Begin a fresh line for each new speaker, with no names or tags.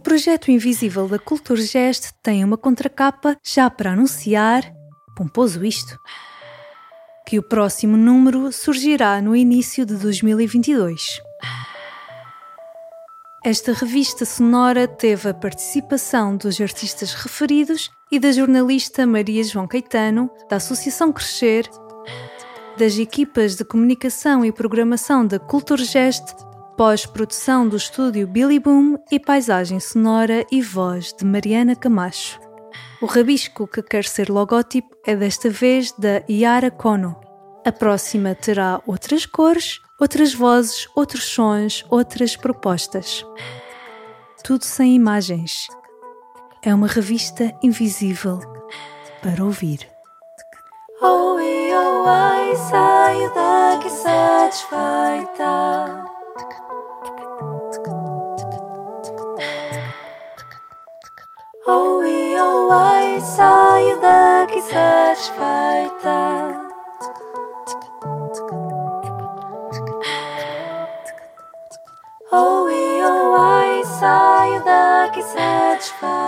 projeto invisível da Culturgest tem uma contracapa já para anunciar, pomposo isto, que o próximo número surgirá no início de 2022. Esta revista sonora teve a participação dos artistas referidos e da jornalista Maria João Caetano, da Associação Crescer, das equipas de comunicação e programação da Culturgest, pós-produção do estúdio Billy Boom e paisagem sonora e voz de Mariana Camacho. O rabisco que quer ser logótipo é desta vez da Yara Kono. A próxima terá outras cores outras vozes, outros sons, outras propostas. Tudo sem imagens. É uma revista invisível para ouvir.
Oh, e oh, ai, saio daqui satisfeita. Oh, e oh, ai, saio daqui satisfeita. Oh, e oh, ai, saio daqui satisfeito.